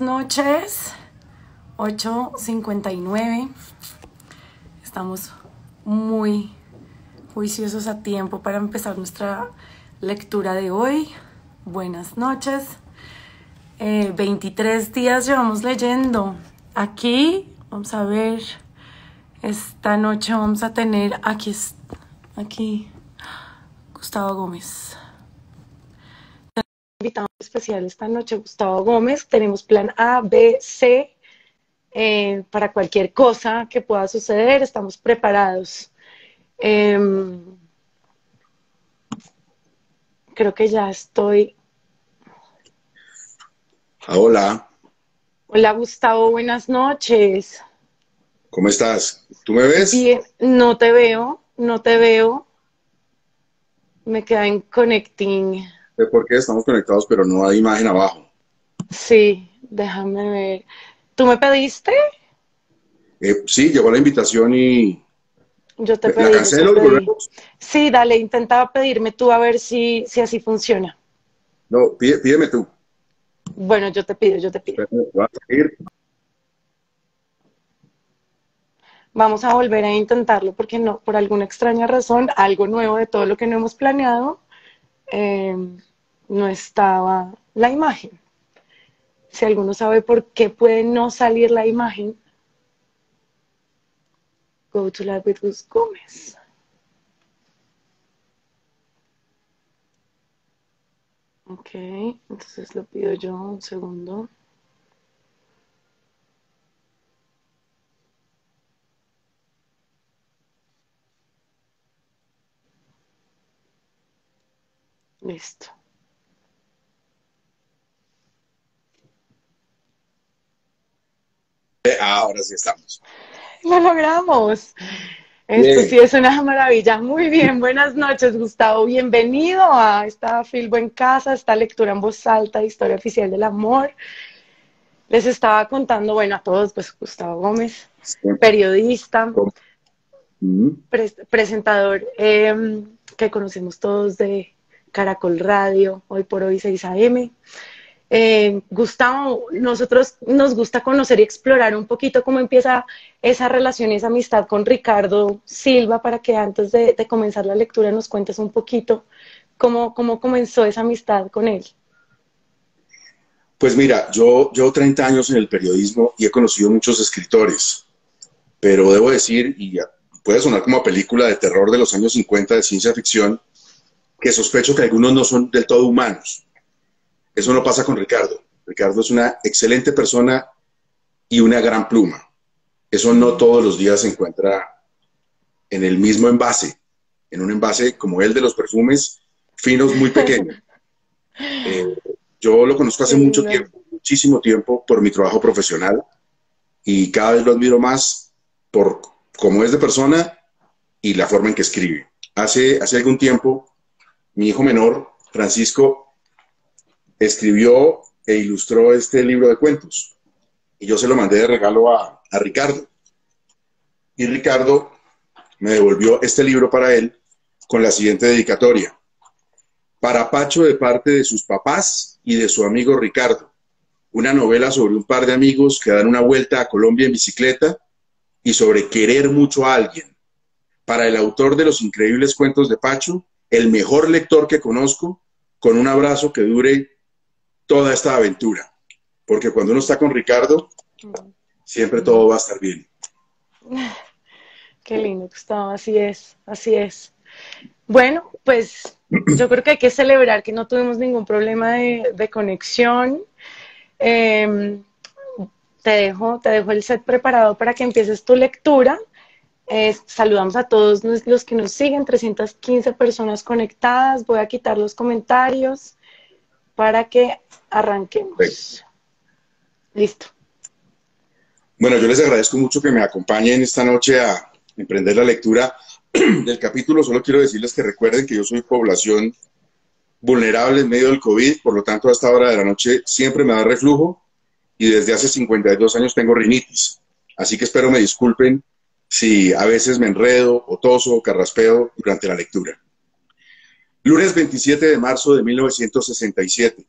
noches, 8.59. Estamos muy juiciosos a tiempo para empezar nuestra lectura de hoy. Buenas noches. Eh, 23 días llevamos leyendo. Aquí, vamos a ver, esta noche vamos a tener, aquí, aquí, Gustavo Gómez invitado especial esta noche, Gustavo Gómez. Tenemos plan A, B, C eh, para cualquier cosa que pueda suceder. Estamos preparados. Em, creo que ya estoy. Ah, Hola, Hola Gustavo, buenas noches. ¿cómo estás? ¿Tú me ves? Bien, no te veo, no te veo. Me queda en connecting. Sé por qué estamos conectados, pero no hay imagen abajo. Sí, déjame ver. ¿Tú me pediste? Eh, sí, llegó la invitación y Yo te la pedí. te cancelo y pedí. volvemos. Sí, dale, intentaba pedirme tú a ver si, si así funciona. No, pide- pídeme tú. Bueno, yo te pido, yo te pido. A. Vamos a volver a intentarlo porque no, por alguna extraña razón, algo nuevo de todo lo que no hemos planeado, eh, no estaba la imagen. Si alguno sabe por qué puede no salir la imagen, go to with Gus Gómez. Ok, entonces lo pido yo un segundo. Listo. Eh, ah, ahora sí estamos. Lo logramos. Esto Bien. sí es una maravilla. Muy bien, buenas noches, Gustavo. Bienvenido a esta Filbo en Casa, esta lectura en voz alta de Historia Oficial del Amor. Les estaba contando, bueno, a todos, pues Gustavo Gómez, periodista, Mm, pres- presentador eh, que conocemos todos de Caracol Radio, hoy por hoy 6 AM. Eh, Gustavo, nosotros nos gusta conocer y explorar un poquito cómo empieza esa relación y esa amistad con Ricardo Silva para que antes de, comenzar la lectura nos cuentes un poquito cómo, cómo comenzó esa amistad con él. Pues mira, yo llevo 30 años en el periodismo y he conocido muchos escritores, pero debo decir, y puede sonar como película de terror de los años 50 de ciencia ficción, que sospecho que algunos no son del todo humanos. Eso no pasa con Ricardo. Ricardo es una excelente persona y una gran pluma. Eso no todos los días se encuentra en el mismo envase, en un envase como el de los perfumes finos muy pequeños. Eh, yo lo conozco hace mucho tiempo, muchísimo tiempo por mi trabajo profesional y cada vez lo admiro más por cómo es de persona y la forma en que escribe. Hace, hace algún tiempo, mi hijo menor, Francisco, escribió e ilustró este libro de cuentos y yo se lo mandé de regalo a, Ricardo. Y Ricardo me devolvió este libro para él con la siguiente dedicatoria. Para Pacho de parte de sus papás y de su amigo Ricardo. Una novela sobre un par de amigos que dan una vuelta a Colombia en bicicleta y sobre querer mucho a alguien. Para el autor de los increíbles cuentos de Pacho, el mejor lector que conozco, con un abrazo que dure toda esta aventura. Porque cuando uno está con Ricardo, siempre todo va a estar bien. Qué lindo, Gustavo, así es, así es. Bueno, pues yo creo que hay que celebrar que no tuvimos ningún problema de, de conexión. Eh, te dejo, te dejo el set preparado para que empieces tu lectura. Eh, saludamos a todos los que nos siguen, 315 personas conectadas. Voy a quitar los comentarios para que arranquemos. Perfecto. Listo. Bueno, yo les agradezco mucho que me acompañen esta noche a emprender la lectura del capítulo. Solo quiero decirles que recuerden que yo soy población vulnerable en medio del COVID, por lo tanto a esta hora de la noche siempre me da reflujo y desde hace 52 años tengo rinitis. Así que espero me disculpen si a veces me enredo o toso o carraspeo durante la lectura. Lunes 27 de marzo de 1967.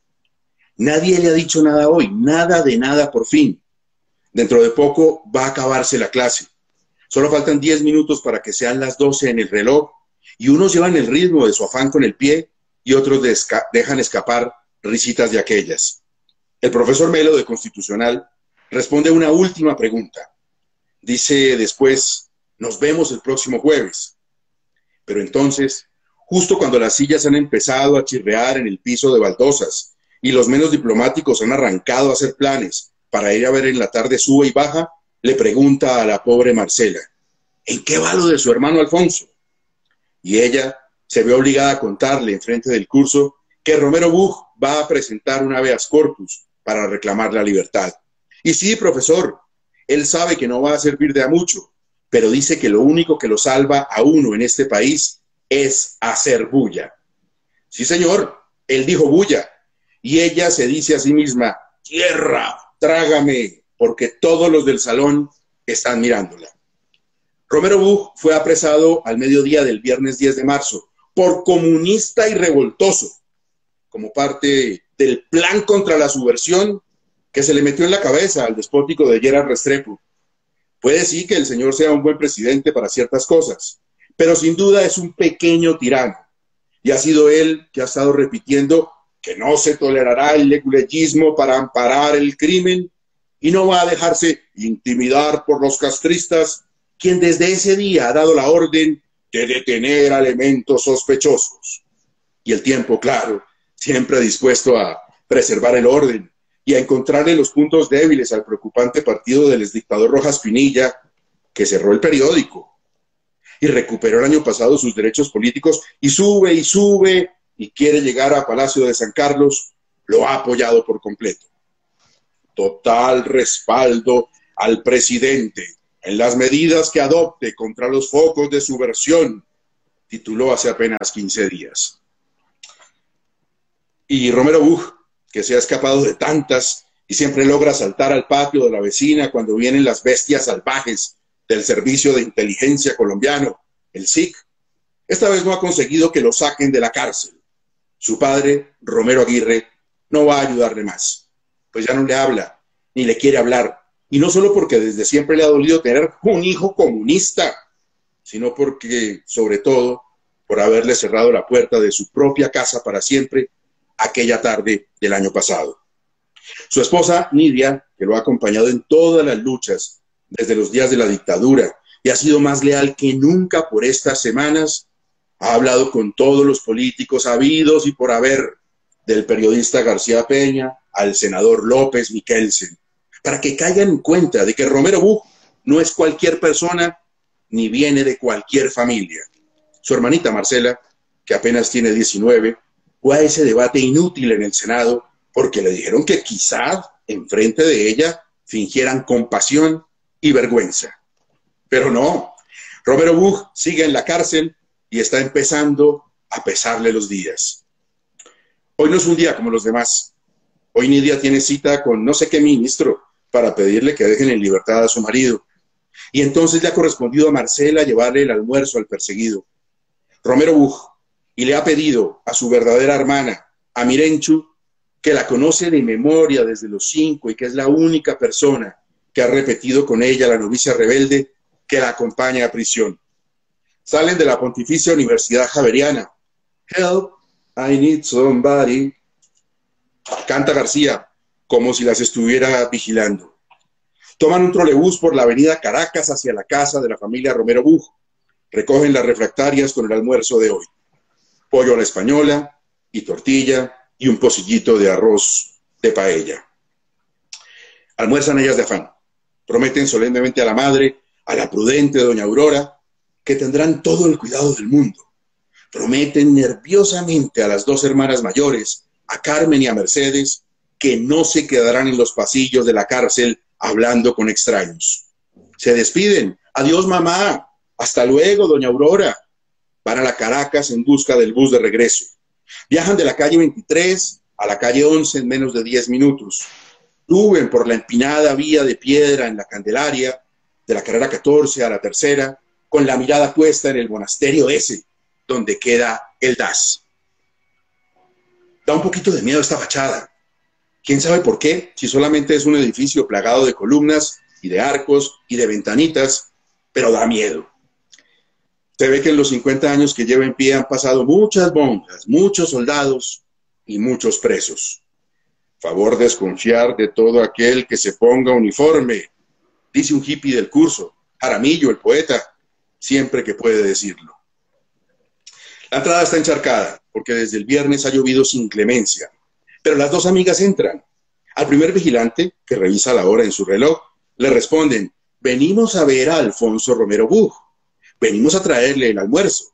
Nadie le ha dicho nada hoy, nada de nada por fin. Dentro de poco va a acabarse la clase. Solo faltan 10 minutos para que sean las 12 en el reloj y unos llevan el ritmo de su afán con el pie y otros dejan escapar risitas de aquellas. El profesor Melo de Constitucional responde una última pregunta. Dice después, nos vemos el próximo jueves. Pero entonces, justo cuando las sillas han empezado a chirrear en el piso de baldosas y los menos diplomáticos han arrancado a hacer planes para ir a ver en la tarde suba y baja, le pregunta a la pobre Marcela, ¿en qué va lo de su hermano Alfonso? Y ella se ve obligada a contarle en frente del curso que Romero Buch va a presentar una habeas corpus para reclamar la libertad. Y sí, profesor, él sabe que no va a servir de a mucho, pero dice que lo único que lo salva a uno en este país es hacer bulla. Sí, señor, él dijo bulla, y ella se dice a sí misma, tierra, trágame, porque todos los del salón están mirándola. Romero Buch fue apresado al mediodía del viernes 10 de marzo por comunista y revoltoso, como parte del plan contra la subversión que se le metió en la cabeza al despótico de Gerard Restrepo. Puede sí que el señor sea un buen presidente para ciertas cosas, pero sin duda es un pequeño tirano. Y ha sido él que ha estado repitiendo que no se tolerará el legulegismo para amparar el crimen y no va a dejarse intimidar por los castristas, quien desde ese día ha dado la orden de detener elementos sospechosos. Y el tiempo, claro, siempre dispuesto a preservar el orden y a encontrarle los puntos débiles al preocupante partido del exdictador Rojas Pinilla, que cerró el periódico y recuperó el año pasado sus derechos políticos y sube y sube y quiere llegar a Palacio de San Carlos, lo ha apoyado por completo. Total respaldo al presidente en las medidas que adopte contra los focos de subversión, tituló hace apenas 15 días. Y Romero Buch, que se ha escapado de tantas y siempre logra saltar al patio de la vecina cuando vienen las bestias salvajes del Servicio de Inteligencia colombiano, el SIC, esta vez no ha conseguido que lo saquen de la cárcel. Su padre, Romero Aguirre, no va a ayudarle más, pues ya no le habla, ni le quiere hablar, y no solo porque desde siempre le ha dolido tener un hijo comunista, sino porque, sobre todo, por haberle cerrado la puerta de su propia casa para siempre aquella tarde del año pasado. Su esposa, Nidia, que lo ha acompañado en todas las luchas desde los días de la dictadura y ha sido más leal que nunca por estas semanas, ha hablado con todos los políticos habidos y por haber, del periodista García Peña al senador López Miquelsen, para que caigan en cuenta de que Romero Buch no es cualquier persona ni viene de cualquier familia. Su hermanita Marcela, que apenas tiene 19, fue a ese debate inútil en el Senado porque le dijeron que quizá enfrente de ella fingieran compasión y vergüenza. Pero no, Romero Buch sigue en la cárcel y está empezando a pesarle los días. Hoy no es un día como los demás. Hoy Nidia tiene cita con no sé qué ministro para pedirle que dejen en libertad a su marido. Y entonces le ha correspondido a Marcela llevarle el almuerzo al perseguido. Romero Buch y le ha pedido a su verdadera hermana, a Mirenchu, que la conoce de memoria desde los cinco y que es la única persona que ha repetido con ella la novicia rebelde que la acompaña a prisión. Salen de la Pontificia Universidad Javeriana. Help, I need somebody. Canta García, como si las estuviera vigilando. Toman un trolebús por la avenida Caracas hacia la casa de la familia Romero Buj. Recogen las refractarias con el almuerzo de hoy pollo a la española y tortilla y un pocillito de arroz de paella. Almuerzan ellas de afán. Prometen solemnemente a la madre, a la prudente doña Aurora, que tendrán todo el cuidado del mundo. Prometen nerviosamente a las dos hermanas mayores, a Carmen y a Mercedes, que no se quedarán en los pasillos de la cárcel hablando con extraños. Se despiden. Adiós, mamá. Hasta luego, doña Aurora van a la Caracas en busca del bus de regreso. Viajan de la calle 23 a la calle 11 en menos de 10 minutos. Suben por la empinada vía de piedra en la Candelaria, de la carrera 14 a la tercera, con la mirada puesta en el monasterio ese, donde queda el DAS. Da un poquito de miedo esta fachada. ¿Quién sabe por qué? Si solamente es un edificio plagado de columnas y de arcos y de ventanitas, pero da miedo. Se ve que en los 50 años que lleva en pie han pasado muchas bombas, muchos soldados y muchos presos. Favor desconfiar de todo aquel que se ponga uniforme, dice un hippie del curso, Jaramillo, el poeta, siempre que puede decirlo. La entrada está encharcada, porque desde el viernes ha llovido sin clemencia, pero las dos amigas entran. Al primer vigilante, que revisa la hora en su reloj, le responden, venimos a ver a Alfonso Romero Bug, venimos a traerle el almuerzo.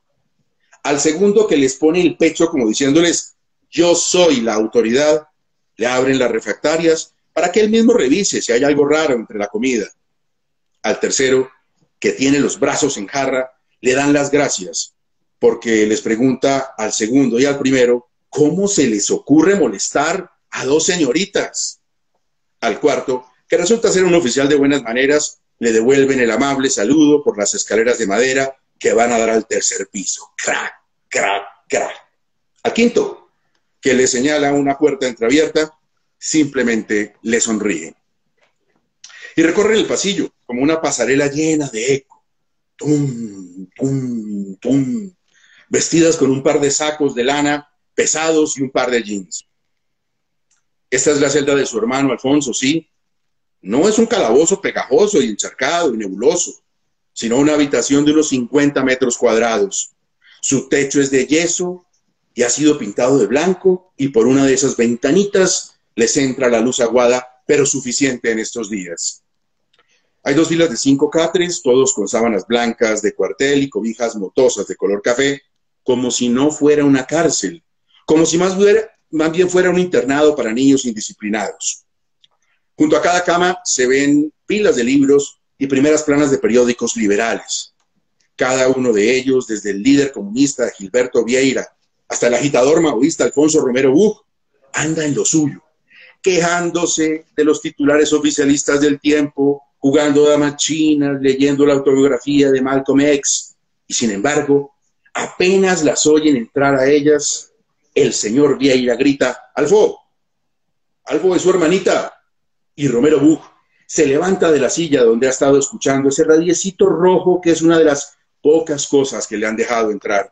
Al segundo que les pone el pecho como diciéndoles, yo soy la autoridad, le abren las refractarias para que él mismo revise si hay algo raro entre la comida. Al tercero, que tiene los brazos en jarra, le dan las gracias, porque les pregunta al segundo y al primero, ¿cómo se les ocurre molestar a dos señoritas? Al cuarto, que resulta ser un oficial de buenas maneras, le devuelven el amable saludo por las escaleras de madera que van a dar al tercer piso. Crack, crack, crack. Al quinto, que le señala una puerta entreabierta, simplemente le sonríe. Y recorren el pasillo como una pasarela llena de eco. Tum, tum, tum. Vestidas con un par de sacos de lana pesados y un par de jeans. Esta es la celda de su hermano Alfonso, sí, no es un calabozo pegajoso y encharcado y nebuloso, sino una habitación de unos 50 metros cuadrados. Su techo es de yeso y ha sido pintado de blanco y por una de esas ventanitas les entra la luz aguada, pero suficiente en estos días. Hay dos filas de cinco catres, todos con sábanas blancas de cuartel y cobijas motosas de color café, como si no fuera una cárcel, como si más, más bien fuera un internado para niños indisciplinados. Junto a cada cama se ven pilas de libros y primeras planas de periódicos liberales. Cada uno de ellos, desde el líder comunista Gilberto Vieira hasta el agitador maoísta Alfonso Romero Buch, anda en lo suyo, quejándose de los titulares oficialistas del tiempo, jugando damas chinas, leyendo la autobiografía de Malcolm X, y sin embargo, apenas las oyen entrar a ellas, el señor Vieira grita, Alfo, Alfo es su hermanita, y Romero Bug se levanta de la silla donde ha estado escuchando ese radiecito rojo que es una de las pocas cosas que le han dejado entrar.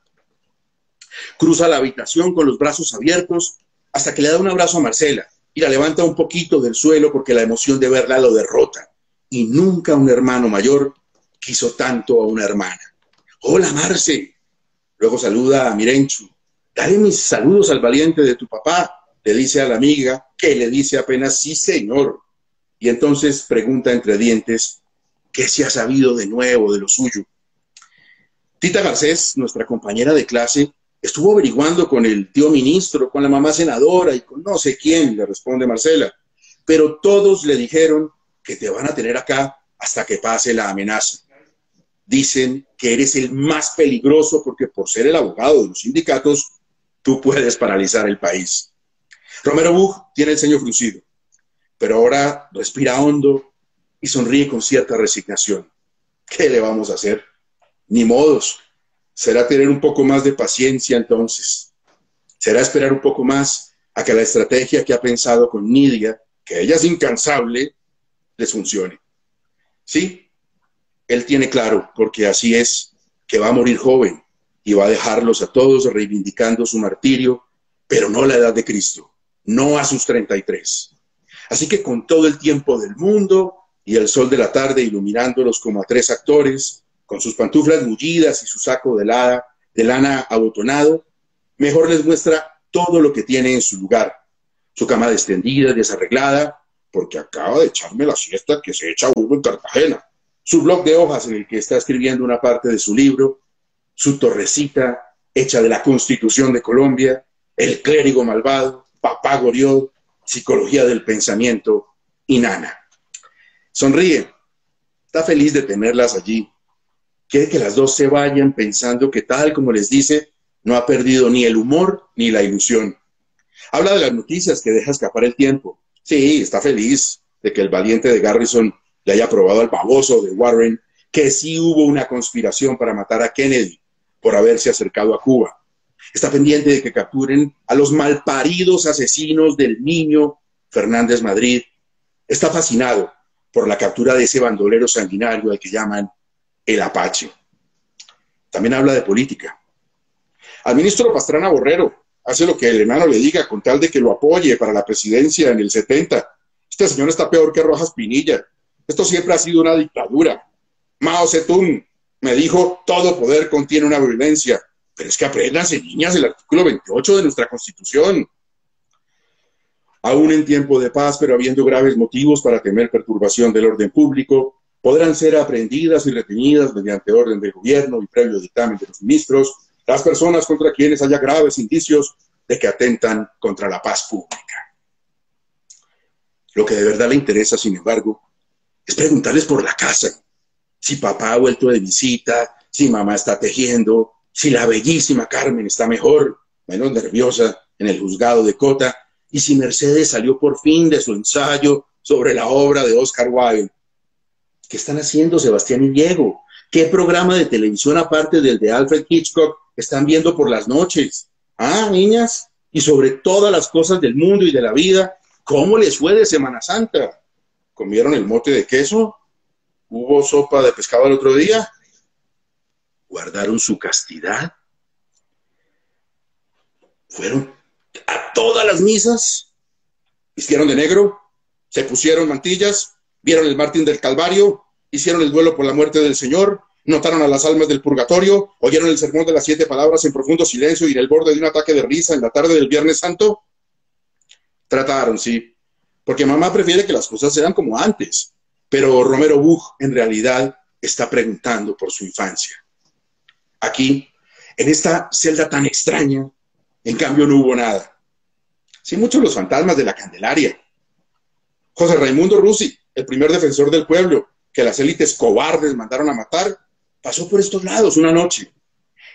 Cruza la habitación con los brazos abiertos hasta que le da un abrazo a Marcela y la levanta un poquito del suelo porque la emoción de verla lo derrota. Y nunca un hermano mayor quiso tanto a una hermana. Hola, Marce. Luego saluda a Mirenchu. Dale mis saludos al valiente de tu papá, le dice a la amiga, que le dice apenas sí, señor y entonces pregunta entre dientes, ¿qué se ha sabido de nuevo de lo suyo? Tita Garcés, nuestra compañera de clase, estuvo averiguando con el tío ministro, con la mamá senadora y con no sé quién, le responde Marcela, pero todos le dijeron que te van a tener acá hasta que pase la amenaza. Dicen que eres el más peligroso porque por ser el abogado de los sindicatos, tú puedes paralizar el país. Romero Bug tiene el ceño fruncido pero ahora respira hondo y sonríe con cierta resignación. ¿Qué le vamos a hacer? Ni modos. Será tener un poco más de paciencia entonces. Será esperar un poco más a que la estrategia que ha pensado con Nidia, que ella es incansable, les funcione. Sí, él tiene claro, porque así es, que va a morir joven y va a dejarlos a todos reivindicando su martirio, pero no la edad de Cristo, no a sus 33. Así que con todo el tiempo del mundo y el sol de la tarde iluminándolos como a tres actores, con sus pantuflas mullidas y su saco de, lana abotonado, mejor les muestra todo lo que tiene en su lugar. Su cama extendida, desarreglada, porque acaba de echarme la siesta que se echa uno en Cartagena. Su blog de hojas en el que está escribiendo una parte de su libro, su torrecita hecha de la Constitución de Colombia, el clérigo malvado, papá Goriot, psicología del pensamiento y Nana. Sonríe, está feliz de tenerlas allí. Quiere que las dos se vayan pensando que tal como les dice, no ha perdido ni el humor ni la ilusión. Habla de las noticias que deja escapar el tiempo. Sí, está feliz de que el valiente de Garrison le haya probado al baboso de Warren que sí hubo una conspiración para matar a Kennedy por haberse acercado a Cuba Está pendiente de que capturen a los malparidos asesinos del niño Fernández Madrid, está fascinado por la captura de ese bandolero sanguinario al que llaman el Apache. También habla de política. Al ministro Pastrana Borrero hace lo que el enano le diga con tal de que lo apoye para la presidencia en el 70. Este señor está peor que Rojas Pinilla. Esto siempre ha sido una dictadura. Mao Zedong me dijo, todo poder contiene una violencia. Pero es que aprendanse, niñas, el artículo 28 de nuestra Constitución. Aún en tiempo de paz, pero habiendo graves motivos para temer perturbación del orden público, podrán ser aprendidas y retenidas mediante orden del gobierno y previo dictamen de los ministros las personas contra quienes haya graves indicios de que atentan contra la paz pública. Lo que de verdad le interesa, sin embargo, es preguntarles por la casa, si papá ha vuelto de visita, si mamá está tejiendo, si la bellísima Carmen está mejor, menos nerviosa en el juzgado de Cota, y si Mercedes salió por fin de su ensayo sobre la obra de Oscar Wilde. ¿Qué están haciendo Sebastián y Diego? ¿Qué programa de televisión aparte del de Alfred Hitchcock están viendo por las noches? Ah, niñas, y sobre todas las cosas del mundo y de la vida, ¿cómo les fue de Semana Santa? ¿Comieron el mote de queso? ¿Hubo sopa de pescado el otro día? ¿Guardaron su castidad? ¿Fueron a todas las misas? ¿Vistieron de negro? ¿Se pusieron mantillas? ¿Vieron el Martín del Calvario? ¿Hicieron el duelo por la muerte del Señor? ¿Notaron a las almas del purgatorio? ¿Oyeron el sermón de las siete palabras en profundo silencio y en el borde de un ataque de risa en la tarde del Viernes Santo? Trataron, sí, porque mamá prefiere que las cosas sean como antes, pero Romero Buch en realidad está preguntando por su infancia. Aquí, en esta celda tan extraña, en cambio no hubo nada. Sí, muchos los fantasmas de la Candelaria. José Raimundo Rusi, el primer defensor del pueblo, que las élites cobardes mandaron a matar, pasó por estos lados una noche.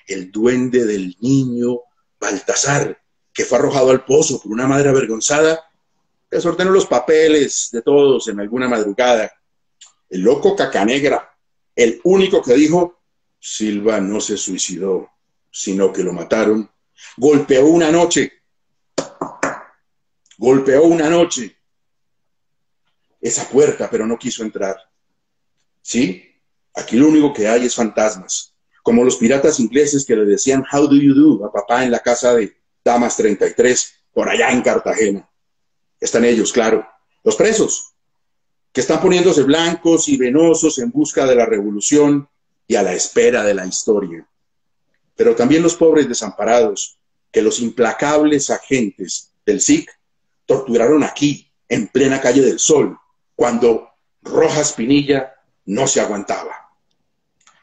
El duende del niño Baltasar, que fue arrojado al pozo por una madre avergonzada, desordenó los papeles de todos en alguna madrugada. El loco Cacanegra, el único que dijo, Silva no se suicidó, sino que lo mataron, golpeó una noche, golpeó una noche esa puerta, pero no quiso entrar. ¿Sí? Aquí lo único que hay es fantasmas, como los piratas ingleses que le decían How do you do a papá en la casa de Damas 33, por allá en Cartagena. Están ellos, claro, los presos, que están poniéndose blancos y venosos en busca de la revolución y a la espera de la historia. Pero también los pobres desamparados, que los implacables agentes del SIC torturaron aquí, en plena calle del Sol, cuando Rojas Pinilla no se aguantaba.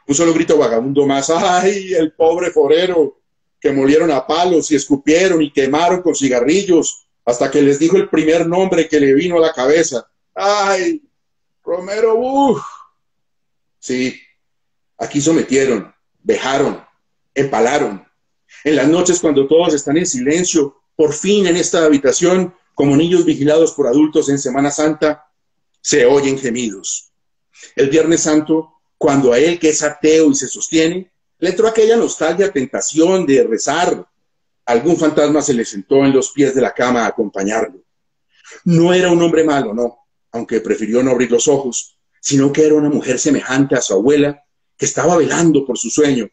Un solo grito vagabundo más, ¡ay, el pobre forero! que molieron a palos y escupieron y quemaron con cigarrillos hasta que les dijo el primer nombre que le vino a la cabeza. ¡Ay, Romero Buch! Sí, aquí sometieron, vejaron, empalaron. En las noches cuando todos están en silencio, por fin en esta habitación, como niños vigilados por adultos en Semana Santa, se oyen gemidos. El Viernes Santo, cuando a él que es ateo y se sostiene, le entró aquella nostalgia, tentación de rezar. Algún fantasma se le sentó en los pies de la cama a acompañarlo. No era un hombre malo, no, aunque prefirió no abrir los ojos, sino que era una mujer semejante a su abuela que estaba velando por su sueño.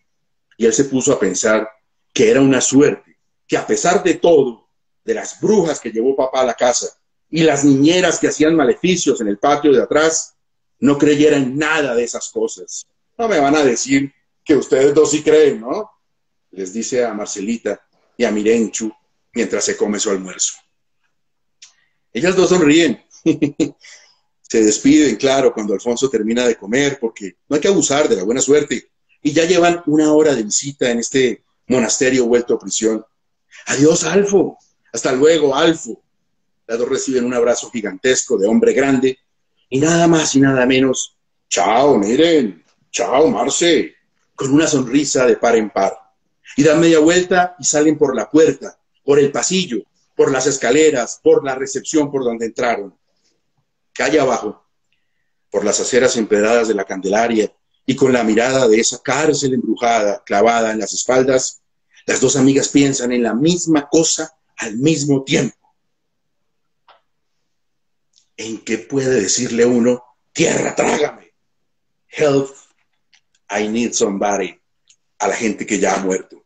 Y él se puso a pensar que era una suerte, que a pesar de todo, de las brujas que llevó papá a la casa y las niñeras que hacían maleficios en el patio de atrás, no creyera en nada de esas cosas. No me van a decir que ustedes dos sí creen, ¿no? Les dice a Marcelita y a Mirenchu mientras se come su almuerzo. Ellas dos sonríen. se despiden, claro, cuando Alfonso termina de comer, porque no hay que abusar de la buena suerte. Y ya llevan una hora de visita en este monasterio vuelto a prisión. Adiós, Alfo. Hasta luego, Alfo. Las dos reciben un abrazo gigantesco de hombre grande y nada más y nada menos. Chao, miren. Chao, Marce. Con una sonrisa de par en par. Y dan media vuelta y salen por la puerta, por el pasillo, por las escaleras, por la recepción por donde entraron. Calle abajo, por las aceras empedradas de la Candelaria y con la mirada de esa cárcel embrujada clavada en las espaldas, las dos amigas piensan en la misma cosa al mismo tiempo. ¿En qué puede decirle uno, tierra, trágame? Health, I need somebody, a la gente que ya ha muerto.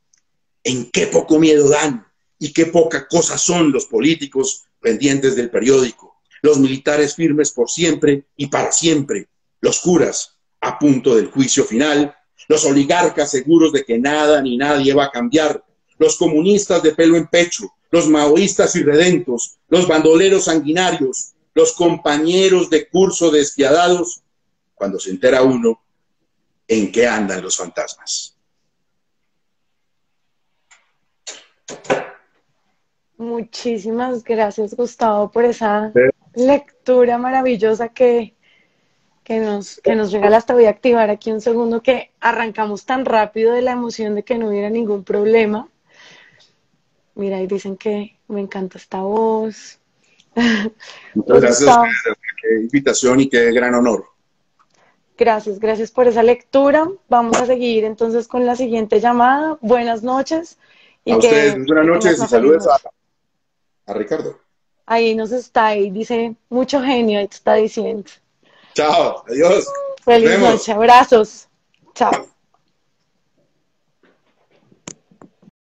¿En qué poco miedo dan y qué poca cosa son los políticos pendientes del periódico, los militares firmes por siempre y para siempre, los curas a punto del juicio final, los oligarcas seguros de que nada ni nadie va a cambiar, los comunistas de pelo en pecho, los maoístas irredentos, los bandoleros sanguinarios, los compañeros de curso despiadados, cuando se entera uno en qué andan los fantasmas. Muchísimas gracias, Gustavo, por esa lectura maravillosa que, que, nos, que nos regalaste. Voy a activar aquí un segundo que arrancamos tan rápido de la emoción de que no hubiera ningún problema. Mira, y dicen que me encanta esta voz. Muchas gracias, qué invitación y qué gran honor. Gracias, gracias por esa lectura. Vamos a seguir entonces con la siguiente llamada. Buenas noches. Y a ustedes, buenas noches y saludos a, a, Ricardo. Ahí nos está, y dice mucho genio, está diciendo. Chao, adiós. Feliz noche, abrazos. Chao.